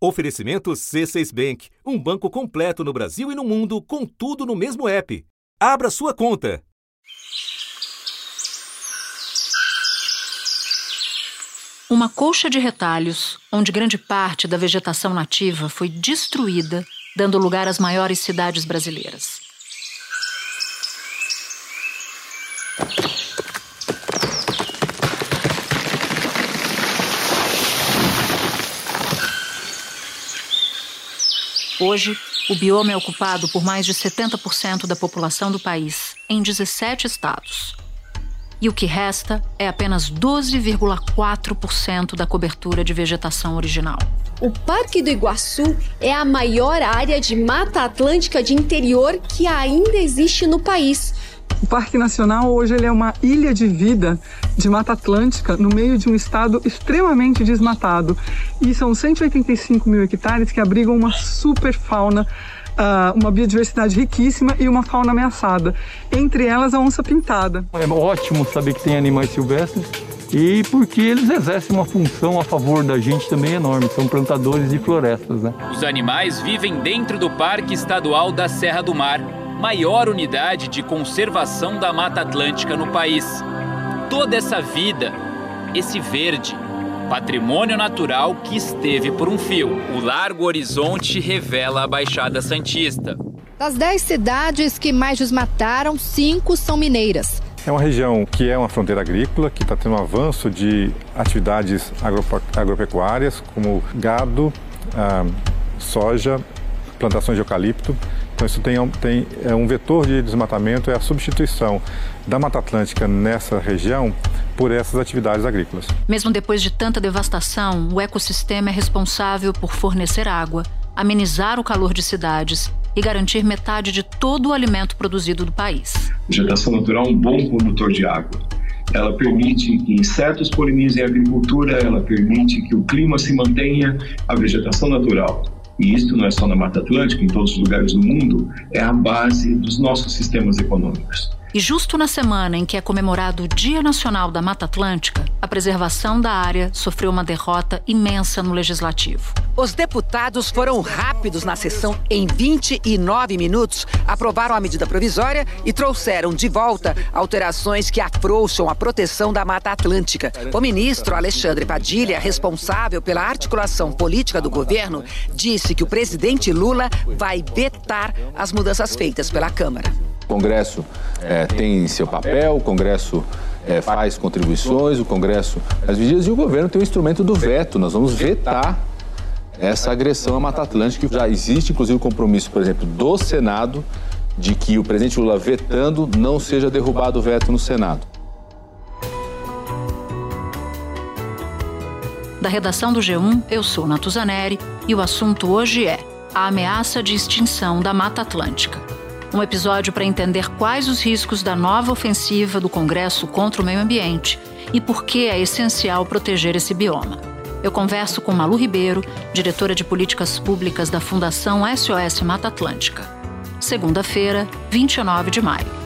Oferecimento C6 Bank, um banco completo no Brasil e no mundo, com tudo no mesmo app. Abra sua conta. Uma colcha de retalhos, onde grande parte da vegetação nativa foi destruída, dando lugar às maiores cidades brasileiras. Hoje, o bioma é ocupado por mais de 70% da população do país, em 17 estados. E o que resta é apenas 12,4% da cobertura de vegetação original. O Parque do Iguaçu é a maior área de mata atlântica de interior que ainda existe no país o Parque Nacional hoje ele é uma ilha de vida de Mata Atlântica no meio de um estado extremamente desmatado. E são 185 mil hectares que abrigam uma super fauna, uh, uma biodiversidade riquíssima e uma fauna ameaçada. Entre elas a onça pintada. É ótimo saber que tem animais silvestres e porque eles exercem uma função a favor da gente também enorme, são plantadores de florestas. Né? Os animais vivem dentro do Parque Estadual da Serra do Mar maior unidade de conservação da Mata Atlântica no país. Toda essa vida, esse verde, patrimônio natural que esteve por um fio. O Largo Horizonte revela a Baixada Santista. Das dez cidades que mais desmataram, cinco são mineiras. É uma região que é uma fronteira agrícola, que está tendo um avanço de atividades agropecuárias, como gado, ah, soja, plantações de eucalipto. Então isso tem, tem é um vetor de desmatamento, é a substituição da Mata Atlântica nessa região por essas atividades agrícolas. Mesmo depois de tanta devastação, o ecossistema é responsável por fornecer água, amenizar o calor de cidades e garantir metade de todo o alimento produzido do país. A vegetação natural é um bom condutor de água. Ela permite que insetos polinizem a agricultura, ela permite que o clima se mantenha, a vegetação natural e isto não é só na Mata Atlântica, em todos os lugares do mundo, é a base dos nossos sistemas econômicos. E justo na semana em que é comemorado o Dia Nacional da Mata Atlântica, a preservação da área sofreu uma derrota imensa no legislativo. Os deputados foram rápidos na sessão. Em 29 minutos, aprovaram a medida provisória e trouxeram de volta alterações que afrouxam a proteção da Mata Atlântica. O ministro Alexandre Padilha, responsável pela articulação política do governo, disse que o presidente Lula vai vetar as mudanças feitas pela Câmara. Congresso é, tem seu papel, o Congresso é, faz contribuições, o Congresso faz medidas e o governo tem o instrumento do veto. Nós vamos vetar essa agressão à Mata Atlântica. Já existe, inclusive, o compromisso, por exemplo, do Senado de que o presidente Lula vetando não seja derrubado o veto no Senado. Da redação do G1, eu sou Natuzaneri e o assunto hoje é a ameaça de extinção da Mata Atlântica. Um episódio para entender quais os riscos da nova ofensiva do Congresso contra o meio ambiente e por que é essencial proteger esse bioma. Eu converso com Malu Ribeiro, diretora de políticas públicas da Fundação SOS Mata Atlântica. Segunda-feira, 29 de maio.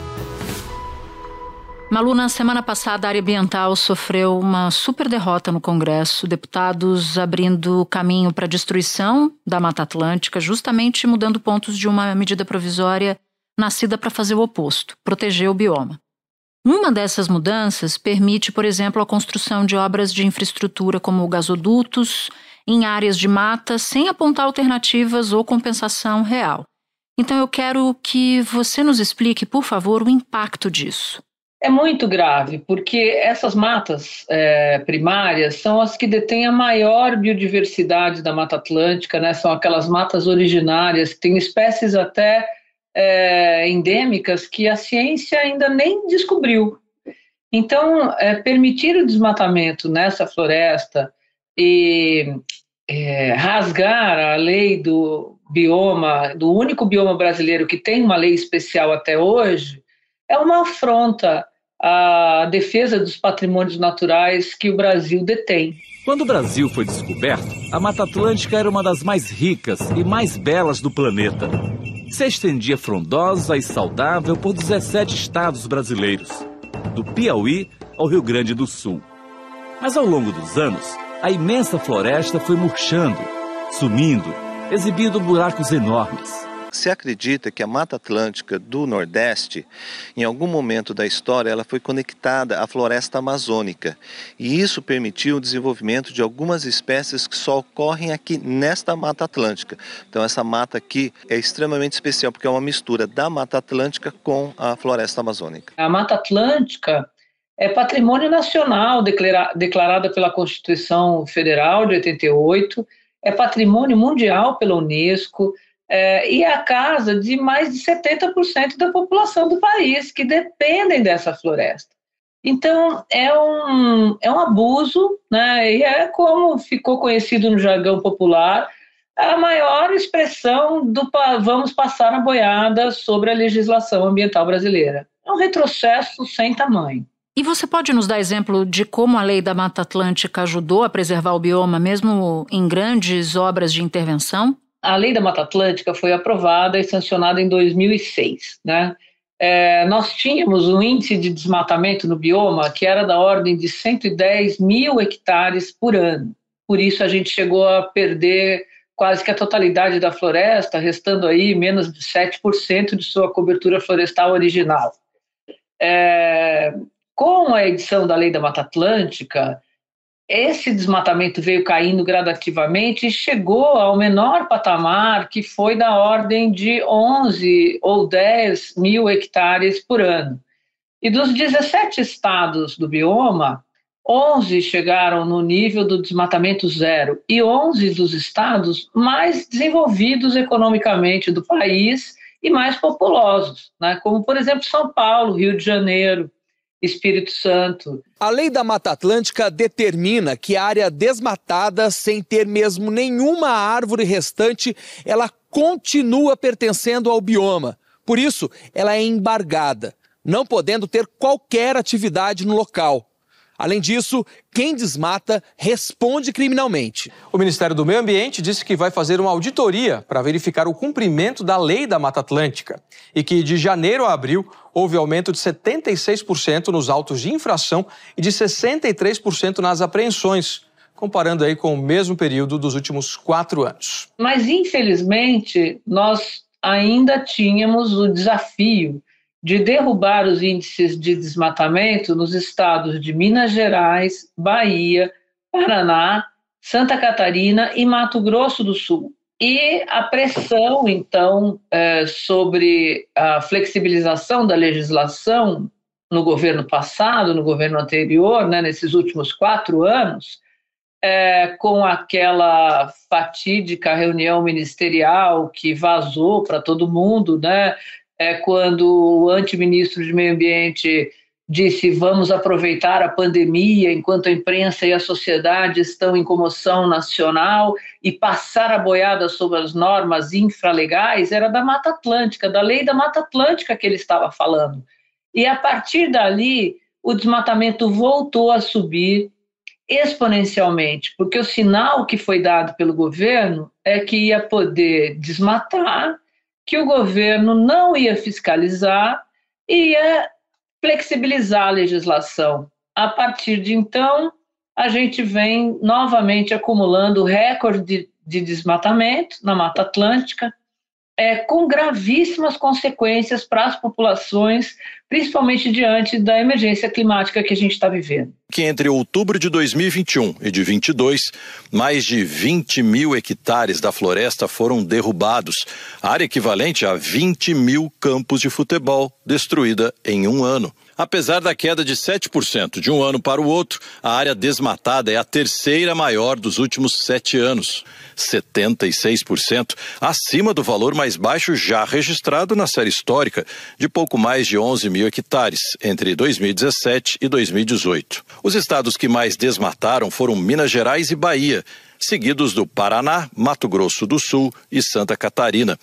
Malu, na semana passada, a área ambiental sofreu uma super derrota no Congresso, deputados abrindo caminho para a destruição da Mata Atlântica, justamente mudando pontos de uma medida provisória nascida para fazer o oposto, proteger o bioma. Uma dessas mudanças permite, por exemplo, a construção de obras de infraestrutura como gasodutos em áreas de mata sem apontar alternativas ou compensação real. Então eu quero que você nos explique, por favor, o impacto disso. É muito grave, porque essas matas é, primárias são as que detêm a maior biodiversidade da Mata Atlântica, né? são aquelas matas originárias, que têm espécies até é, endêmicas que a ciência ainda nem descobriu. Então, é, permitir o desmatamento nessa floresta e é, rasgar a lei do bioma, do único bioma brasileiro que tem uma lei especial até hoje, é uma afronta à defesa dos patrimônios naturais que o Brasil detém. Quando o Brasil foi descoberto, a Mata Atlântica era uma das mais ricas e mais belas do planeta se estendia frondosa e saudável por 17 estados brasileiros, do Piauí ao Rio Grande do Sul. Mas ao longo dos anos, a imensa floresta foi murchando sumindo, exibindo buracos enormes. Se acredita que a Mata Atlântica do Nordeste, em algum momento da história, ela foi conectada à floresta amazônica. E isso permitiu o desenvolvimento de algumas espécies que só ocorrem aqui nesta Mata Atlântica. Então essa mata aqui é extremamente especial porque é uma mistura da Mata Atlântica com a floresta amazônica. A Mata Atlântica é patrimônio nacional declarada pela Constituição Federal de 88, é patrimônio mundial pela Unesco, é, e é a casa de mais de 70% da população do país que dependem dessa floresta. Então, é um, é um abuso, né? e é como ficou conhecido no jargão popular, a maior expressão do vamos passar a boiada sobre a legislação ambiental brasileira. É um retrocesso sem tamanho. E você pode nos dar exemplo de como a lei da Mata Atlântica ajudou a preservar o bioma, mesmo em grandes obras de intervenção? A lei da Mata Atlântica foi aprovada e sancionada em 2006, né? É, nós tínhamos um índice de desmatamento no bioma que era da ordem de 110 mil hectares por ano. Por isso a gente chegou a perder quase que a totalidade da floresta, restando aí menos de 7% de sua cobertura florestal original. É, com a edição da Lei da Mata Atlântica, esse desmatamento veio caindo gradativamente e chegou ao menor patamar, que foi da ordem de 11 ou 10 mil hectares por ano. E dos 17 estados do bioma, 11 chegaram no nível do desmatamento zero e 11 dos estados mais desenvolvidos economicamente do país e mais populosos, né? como, por exemplo, São Paulo, Rio de Janeiro, Espírito Santo. A lei da Mata Atlântica determina que a área desmatada, sem ter mesmo nenhuma árvore restante, ela continua pertencendo ao bioma. Por isso, ela é embargada, não podendo ter qualquer atividade no local. Além disso, quem desmata responde criminalmente. O Ministério do Meio Ambiente disse que vai fazer uma auditoria para verificar o cumprimento da lei da Mata Atlântica e que de janeiro a abril houve aumento de 76% nos autos de infração e de 63% nas apreensões, comparando aí com o mesmo período dos últimos quatro anos. Mas, infelizmente, nós ainda tínhamos o desafio de derrubar os índices de desmatamento nos estados de Minas Gerais, Bahia, Paraná, Santa Catarina e Mato Grosso do Sul. E a pressão, então, é, sobre a flexibilização da legislação no governo passado, no governo anterior, né, nesses últimos quatro anos, é, com aquela fatídica reunião ministerial que vazou para todo mundo, né, é, quando o antiministro de Meio Ambiente disse vamos aproveitar a pandemia enquanto a imprensa e a sociedade estão em comoção nacional e passar a boiada sobre as normas infralegais era da Mata Atlântica, da lei da Mata Atlântica que ele estava falando. E a partir dali, o desmatamento voltou a subir exponencialmente, porque o sinal que foi dado pelo governo é que ia poder desmatar que o governo não ia fiscalizar e ia flexibilizar a legislação. A partir de então, a gente vem novamente acumulando recorde de, de desmatamento na Mata Atlântica, é, com gravíssimas consequências para as populações, principalmente diante da emergência climática que a gente está vivendo. Que entre outubro de 2021 e de 22, mais de 20 mil hectares da floresta foram derrubados, área equivalente a 20 mil campos de futebol destruída em um ano. Apesar da queda de 7% de um ano para o outro, a área desmatada é a terceira maior dos últimos sete anos, 76% acima do valor mais baixo já registrado na série histórica, de pouco mais de 11 mil hectares, entre 2017 e 2018. Os estados que mais desmataram foram Minas Gerais e Bahia, seguidos do Paraná, Mato Grosso do Sul e Santa Catarina.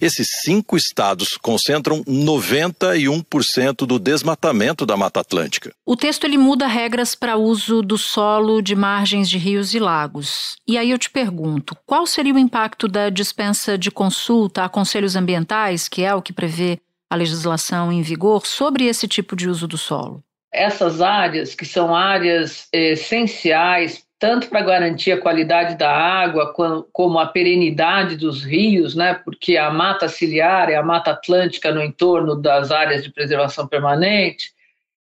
Esses cinco estados concentram 91% do desmatamento da Mata Atlântica. O texto ele muda regras para uso do solo de margens de rios e lagos. E aí eu te pergunto, qual seria o impacto da dispensa de consulta a conselhos ambientais, que é o que prevê a legislação em vigor, sobre esse tipo de uso do solo? Essas áreas, que são áreas essenciais tanto para garantir a qualidade da água como a perenidade dos rios, né? Porque a mata ciliar e a mata atlântica no entorno das áreas de preservação permanente,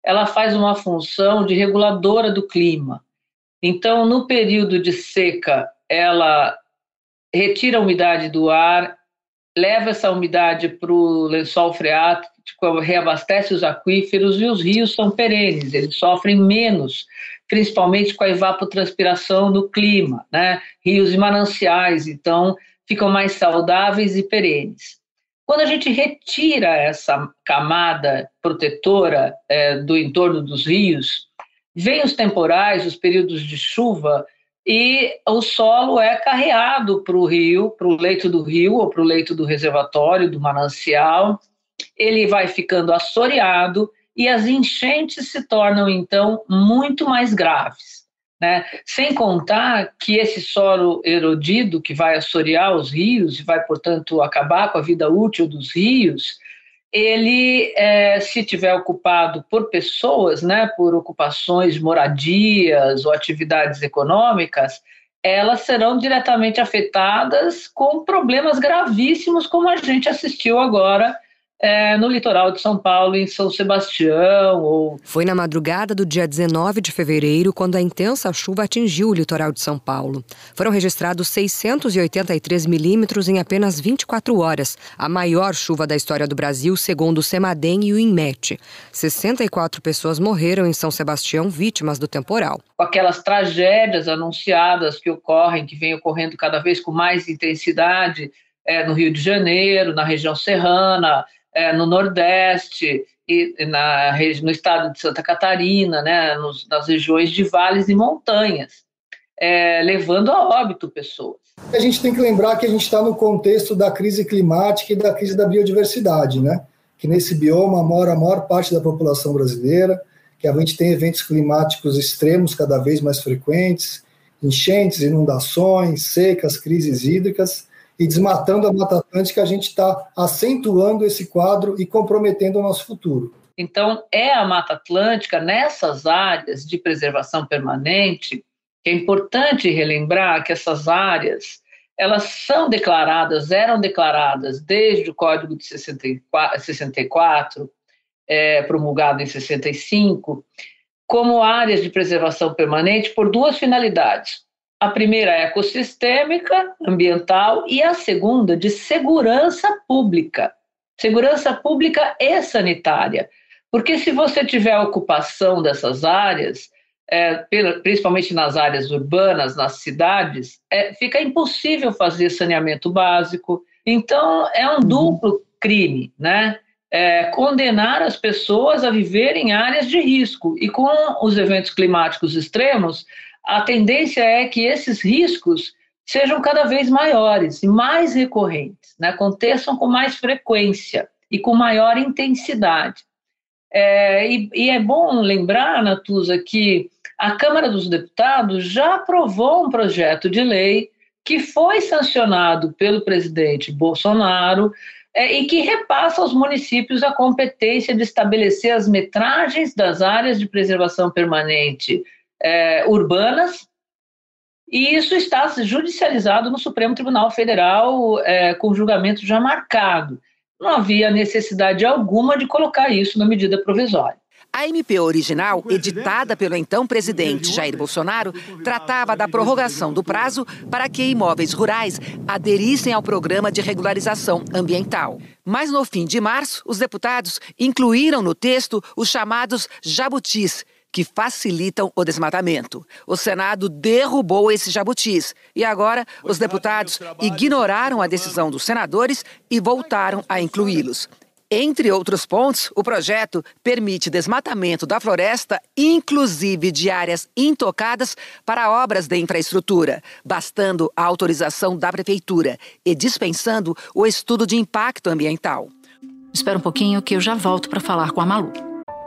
ela faz uma função de reguladora do clima. Então, no período de seca, ela retira a umidade do ar, leva essa umidade para o lençol freático, reabastece os aquíferos e os rios são perenes, eles sofrem menos principalmente com a evapotranspiração do clima, né? Rios e mananciais, então, ficam mais saudáveis e perenes. Quando a gente retira essa camada protetora é, do entorno dos rios, vem os temporais, os períodos de chuva, e o solo é carreado para o rio, para o leito do rio ou para o leito do reservatório, do manancial. Ele vai ficando assoreado e as enchentes se tornam então muito mais graves. Né? Sem contar que esse solo erodido que vai assorear os rios e vai, portanto, acabar com a vida útil dos rios, ele, é, se tiver ocupado por pessoas, né, por ocupações, moradias ou atividades econômicas, elas serão diretamente afetadas com problemas gravíssimos, como a gente assistiu agora é, no litoral de São Paulo, em São Sebastião. Ou... Foi na madrugada do dia 19 de fevereiro quando a intensa chuva atingiu o litoral de São Paulo. Foram registrados 683 milímetros em apenas 24 horas, a maior chuva da história do Brasil, segundo o Semadem e o INMET. 64 pessoas morreram em São Sebastião vítimas do temporal. Aquelas tragédias anunciadas que ocorrem, que vêm ocorrendo cada vez com mais intensidade é, no Rio de Janeiro, na região serrana, é, no Nordeste e na, no estado de Santa Catarina, né, nos, nas regiões de vales e montanhas, é, levando a óbito pessoas. A gente tem que lembrar que a gente está no contexto da crise climática e da crise da biodiversidade, né? Que nesse bioma mora a maior parte da população brasileira, que a gente tem eventos climáticos extremos cada vez mais frequentes, enchentes, inundações, secas, crises hídricas, e desmatando a Mata Atlântica, a gente está acentuando esse quadro e comprometendo o nosso futuro. Então, é a Mata Atlântica, nessas áreas de preservação permanente, que é importante relembrar que essas áreas, elas são declaradas, eram declaradas desde o Código de 64, 64 é, promulgado em 65, como áreas de preservação permanente por duas finalidades. A primeira é ecossistêmica, ambiental, e a segunda de segurança pública. Segurança pública e sanitária. Porque se você tiver ocupação dessas áreas, é, principalmente nas áreas urbanas, nas cidades, é, fica impossível fazer saneamento básico. Então, é um duplo crime, né? É, condenar as pessoas a viver em áreas de risco. E com os eventos climáticos extremos, a tendência é que esses riscos sejam cada vez maiores e mais recorrentes, né? aconteçam com mais frequência e com maior intensidade. É, e, e, é bom lembrar, Natuza, que a Câmara dos Deputados já aprovou um projeto de lei que foi sancionado pelo presidente Bolsonaro é, e que repassa aos municípios a competência de estabelecer as metragens das áreas de preservação permanente é, urbanas, e isso está judicializado no Supremo Tribunal Federal é, com julgamento já marcado. Não havia necessidade alguma de colocar isso na medida provisória. A MP original, editada pelo então presidente Jair Bolsonaro, tratava da prorrogação do prazo para que imóveis rurais aderissem ao programa de regularização ambiental. Mas no fim de março, os deputados incluíram no texto os chamados jabutis, que facilitam o desmatamento. O Senado derrubou esses jabutis e agora os deputados ignoraram a decisão dos senadores e voltaram a incluí-los. Entre outros pontos, o projeto permite desmatamento da floresta, inclusive de áreas intocadas, para obras de infraestrutura, bastando a autorização da prefeitura e dispensando o estudo de impacto ambiental. Espera um pouquinho que eu já volto para falar com a Malu.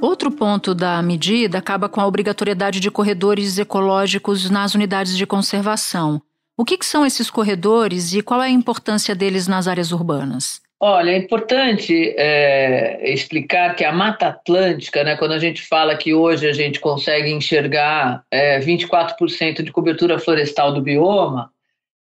Outro ponto da medida acaba com a obrigatoriedade de corredores ecológicos nas unidades de conservação. O que, que, são esses corredores e qual é a importância deles nas áreas urbanas? Olha, é importante é, explicar que a Mata Atlântica, né, quando a gente fala que hoje a gente consegue enxergar é, 24% de cobertura florestal do bioma,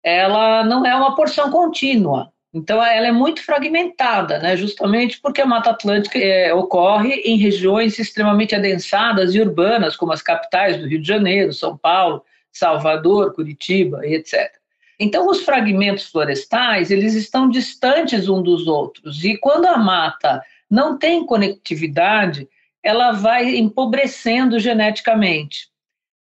ela não é uma porção contínua. Então, ela é muito fragmentada, né? justamente porque a Mata Atlântica é, ocorre em regiões extremamente adensadas e urbanas, como as capitais do Rio de Janeiro, São Paulo, Salvador, Curitiba etc. Então, os fragmentos florestais, eles estão distantes um dos outros, e quando a mata não tem conectividade, ela vai empobrecendo geneticamente.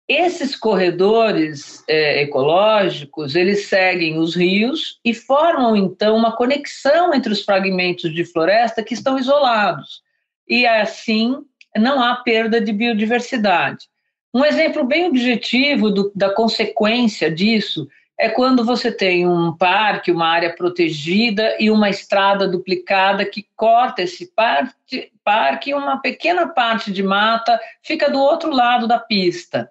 Esses corredores é, ecológicos, eles seguem os rios e formam, então, uma conexão entre os fragmentos de floresta que estão isolados. E, assim, não há perda de biodiversidade. Um exemplo bem objetivo do, da consequência disso é quando você tem um parque, uma área protegida e uma estrada duplicada que corta esse parque, parque e uma pequena parte de mata fica do outro lado da pista.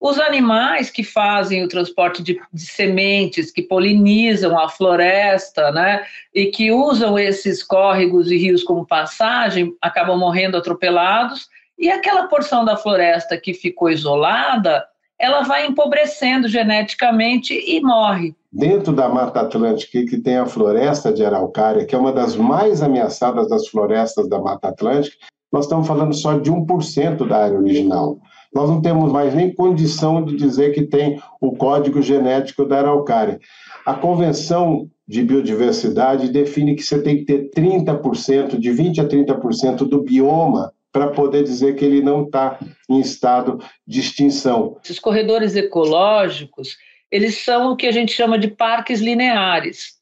Os animais que fazem o transporte de, de, sementes, que polinizam a floresta, né, e que usam esses córregos e rios como passagem, acabam morrendo atropelados, e aquela porção da floresta que ficou isolada, ela vai empobrecendo geneticamente e morre. Dentro da Mata Atlântica, que tem a floresta de araucária, que é uma das mais ameaçadas das florestas da Mata Atlântica, nós estamos falando só de 1% da área original nós não temos mais nem condição de dizer que tem o código genético da araucária. A Convenção de Biodiversidade define que você tem que ter 30%, de 20% a 30% do bioma para poder dizer que ele não está em estado de extinção. Esses corredores ecológicos, eles são o que a gente chama de parques lineares.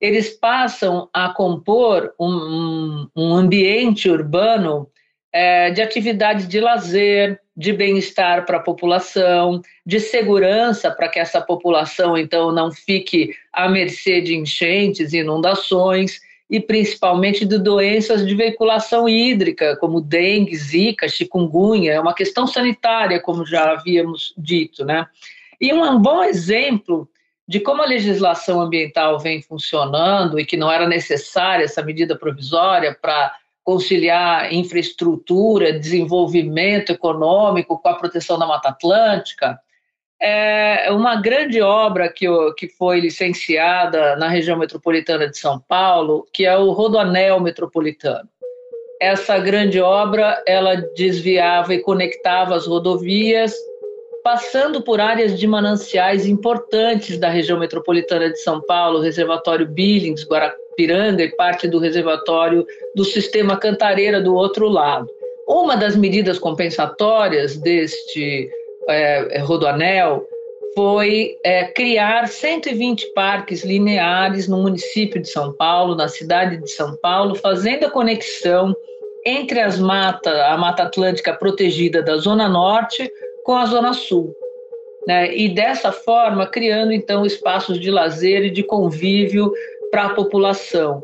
Eles passam a compor um, um ambiente urbano é, de atividades de lazer, de bem-estar para a população, de segurança para que essa população então não fique à mercê de enchentes e inundações e principalmente de doenças de veiculação hídrica, como dengue, zika, chikungunya, é uma questão sanitária, como já havíamos dito, né? E um bom exemplo de como a legislação ambiental vem funcionando e que não era necessária essa medida provisória para conciliar infraestrutura, desenvolvimento econômico com a proteção da Mata Atlântica, é uma grande obra que, que foi licenciada na região metropolitana de São Paulo, que é o Rodoanel Metropolitano. Essa grande obra, ela desviava e conectava as rodovias, passando por áreas de mananciais importantes da região metropolitana de São Paulo, reservatório Billings, Guarapari, Piranga e parte do reservatório do sistema Cantareira do outro lado. Uma das medidas compensatórias deste é, rodoanel foi é, criar 120 parques lineares no município de São Paulo, na cidade de São Paulo, fazendo a conexão entre as matas, a Mata Atlântica protegida da Zona Norte com a Zona Sul. Né? E dessa forma, criando então espaços de lazer e de convívio para a população.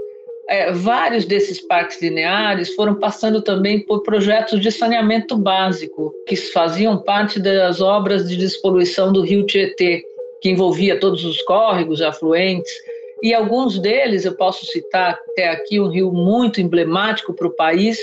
É, vários desses parques lineares foram passando também por projetos de saneamento básico, que faziam parte das obras de despoluição do rio Tietê, que envolvia todos os córregos, afluentes, e alguns deles eu posso citar até aqui um rio muito emblemático para o país,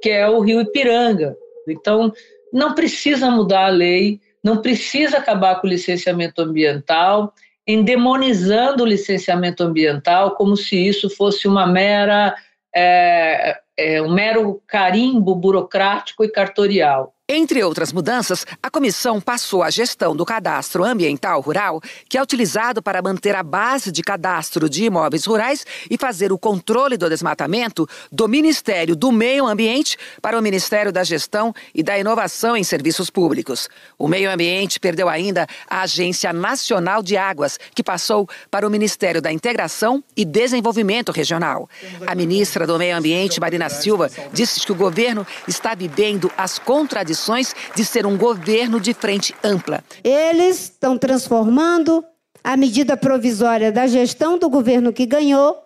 que é o rio Ipiranga. Então, não precisa mudar a lei, não precisa acabar com o licenciamento ambiental, endemonizando o licenciamento ambiental como se isso fosse uma mera é, é, um mero carimbo burocrático e cartorial. Entre outras mudanças, a comissão passou a gestão do cadastro ambiental rural, que é utilizado para manter a base de cadastro de imóveis rurais e fazer o controle do desmatamento do Ministério do Meio Ambiente para o Ministério da Gestão e da Inovação em Serviços Públicos. O Meio Ambiente perdeu ainda a Agência Nacional de Águas, que passou para o Ministério da Integração e Desenvolvimento Regional. A ministra do Meio Ambiente, Marina Silva, disse que o governo está vivendo as contradições condições de ser um governo de frente ampla. Eles estão transformando a medida provisória da gestão do governo que ganhou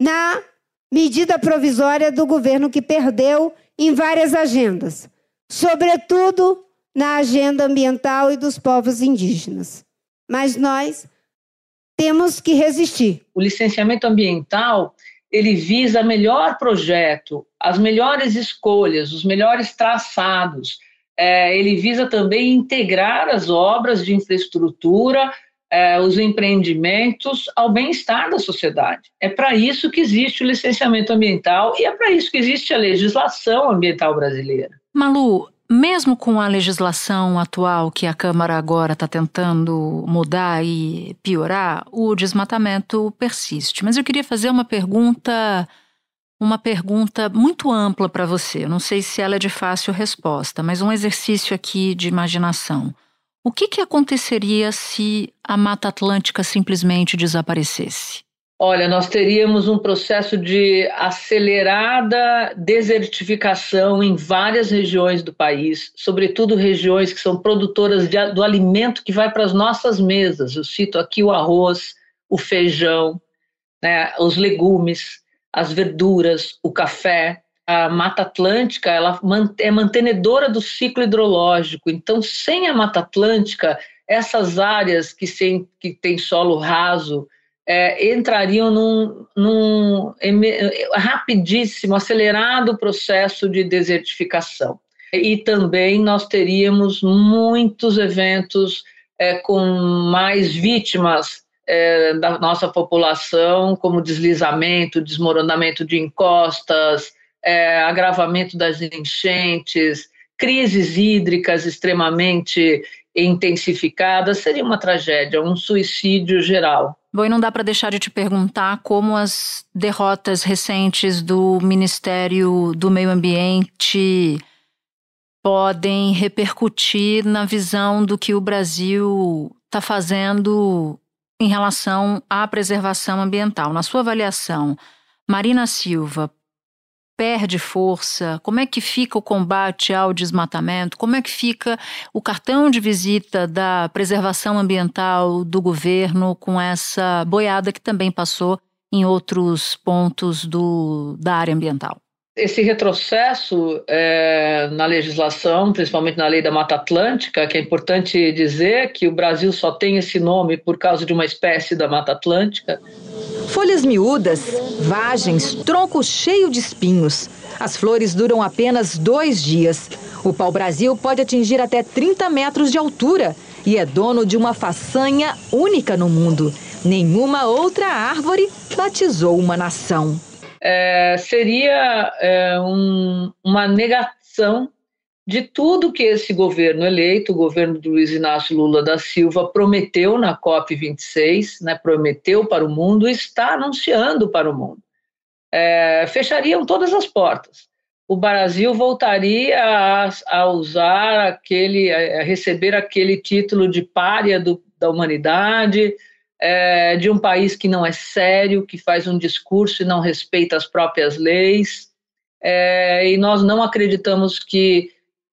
na medida provisória do governo que perdeu em várias agendas, sobretudo na agenda ambiental e dos povos indígenas. Mas nós temos que resistir. O licenciamento ambiental ele visa melhor projeto, as melhores escolhas, os melhores traçados, é, ele visa também integrar as obras de infraestrutura, é, os empreendimentos ao bem-estar da sociedade. É para isso que existe o licenciamento ambiental e é para isso que existe a legislação ambiental brasileira. Malu, mesmo com a legislação atual que a Câmara agora está tentando mudar e piorar, o desmatamento persiste. Mas eu queria fazer uma pergunta uma pergunta muito ampla para você. Não sei se ela é de fácil resposta, mas um exercício aqui de imaginação. O que, que aconteceria se a Mata Atlântica simplesmente desaparecesse? Olha, nós teríamos um processo de acelerada desertificação em várias regiões do país, sobretudo regiões que são produtoras de, do alimento que vai para as nossas mesas. Eu cito aqui o arroz, o feijão, né, os legumes as verduras, o café. A Mata Atlântica ela é mantenedora do ciclo hidrológico. Então, sem a Mata Atlântica, essas áreas que, sem, que têm solo raso é, entrariam num, num rapidíssimo, acelerado processo de desertificação. E também nós teríamos muitos eventos é, com mais vítimas é, da nossa população, como deslizamento, desmoronamento de encostas, é, agravamento das enchentes, crises hídricas extremamente intensificadas, seria uma tragédia, um suicídio geral. Bom, e não dá para deixar de te perguntar como as derrotas recentes do Ministério do Meio Ambiente podem repercutir na visão do que o Brasil está fazendo em relação à preservação ambiental. Na sua avaliação, Marina Silva perde força? Como é que fica o combate ao desmatamento? Como é que fica o cartão de visita da preservação ambiental do governo com essa boiada que também passou em outros pontos do, da área ambiental? Esse retrocesso é, na legislação, principalmente na lei da Mata Atlântica, que é importante dizer que o Brasil só tem esse nome por causa de uma espécie da Mata Atlântica. Folhas miúdas, vagens, tronco cheio de espinhos. As flores duram apenas dois dias. O pau-brasil pode atingir até 30 metros de altura e é dono de uma façanha única no mundo. Nenhuma outra árvore batizou uma nação é, seria é, um, uma negação de tudo que esse governo eleito, o governo do Luiz Inácio Lula da Silva, prometeu na COP26, né, prometeu para o mundo e está anunciando para o mundo. É, fechariam todas as portas. O Brasil voltaria a, a usar aquele, a receber aquele título de párea do, da humanidade, é, de um país que não é sério, que faz um discurso e não respeita as próprias leis. É, e nós não acreditamos que,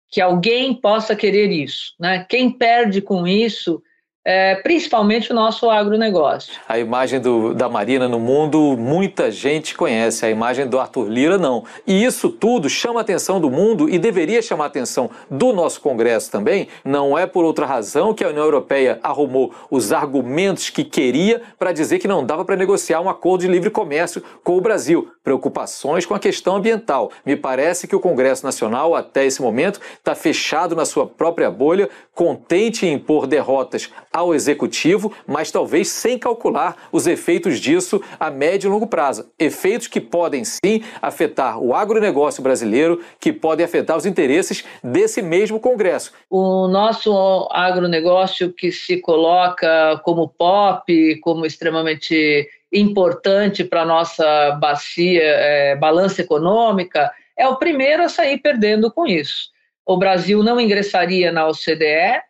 que alguém possa querer isso. Né? Quem perde com isso é, principalmente o nosso agronegócio. A imagem do, da Marina no mundo, muita gente conhece, a imagem do Arthur Lira não. E isso tudo chama a atenção do mundo e deveria chamar a atenção do nosso Congresso também. Não é por outra razão que a União Europeia arrumou os argumentos que queria para dizer que não dava para negociar um acordo de livre comércio com o Brasil. Preocupações com a questão ambiental. Me parece que o Congresso Nacional, até esse momento, está fechado na sua própria bolha, contente em impor derrotas ao Executivo, mas talvez sem calcular os efeitos disso a médio e longo prazo. Efeitos que podem sim afetar o agronegócio brasileiro, que podem afetar os interesses desse mesmo Congresso. O nosso agronegócio que se coloca como pop, como extremamente importante para a nossa bacia, é, balança econômica, é o primeiro a sair perdendo com isso. O Brasil não ingressaria na OCDE,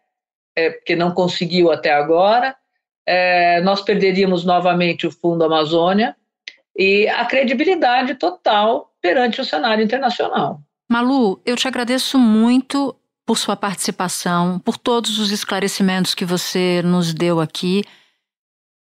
é, porque não conseguiu até agora, é, nós perderíamos novamente o Fundo Amazônia e a credibilidade total perante o cenário internacional. Malu, eu te agradeço muito por sua participação, por todos os esclarecimentos que você nos deu aqui.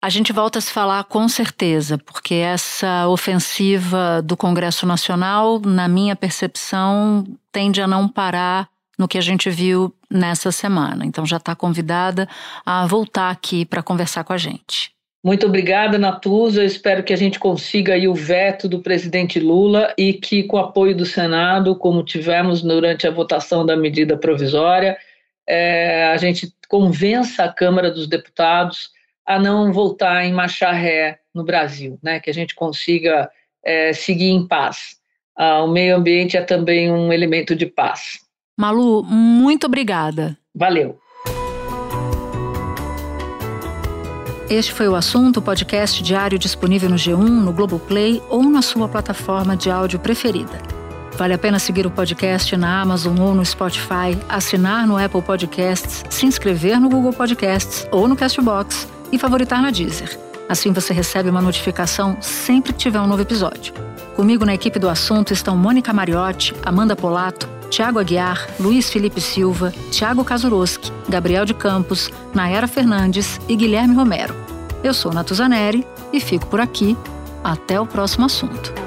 A gente volta a se falar com certeza, porque essa ofensiva do Congresso Nacional, na minha percepção, tende a não parar no que a gente viu nessa semana. Então já está convidada a voltar aqui para conversar com a gente. Muito obrigada, Natuza. Eu espero que a gente consiga aí o veto do presidente Lula e que, com o apoio do Senado, como tivemos durante a votação da medida provisória, é, a gente convença a Câmara dos Deputados a não voltar em marcha ré no Brasil, né? que a gente consiga é, seguir em paz. Ah, o meio ambiente é também um elemento de paz. Malu, muito obrigada. Valeu. Este foi o assunto, podcast diário disponível no G1, no Globoplay ou na sua plataforma de áudio preferida. Vale a pena seguir o podcast na Amazon ou no Spotify, assinar no Apple Podcasts, se inscrever no Google Podcasts ou no Castbox e favoritar na Deezer. Assim você recebe uma notificação sempre que tiver um novo episódio. Comigo na equipe do assunto estão Mônica Mariotti, Amanda Polato, Tiago Aguiar, Luiz Felipe Silva, Tiago Kazuroski, Gabriel de Campos, Nayara Fernandes e Guilherme Romero. Eu sou Natuzaneri e fico por aqui. Até o próximo assunto.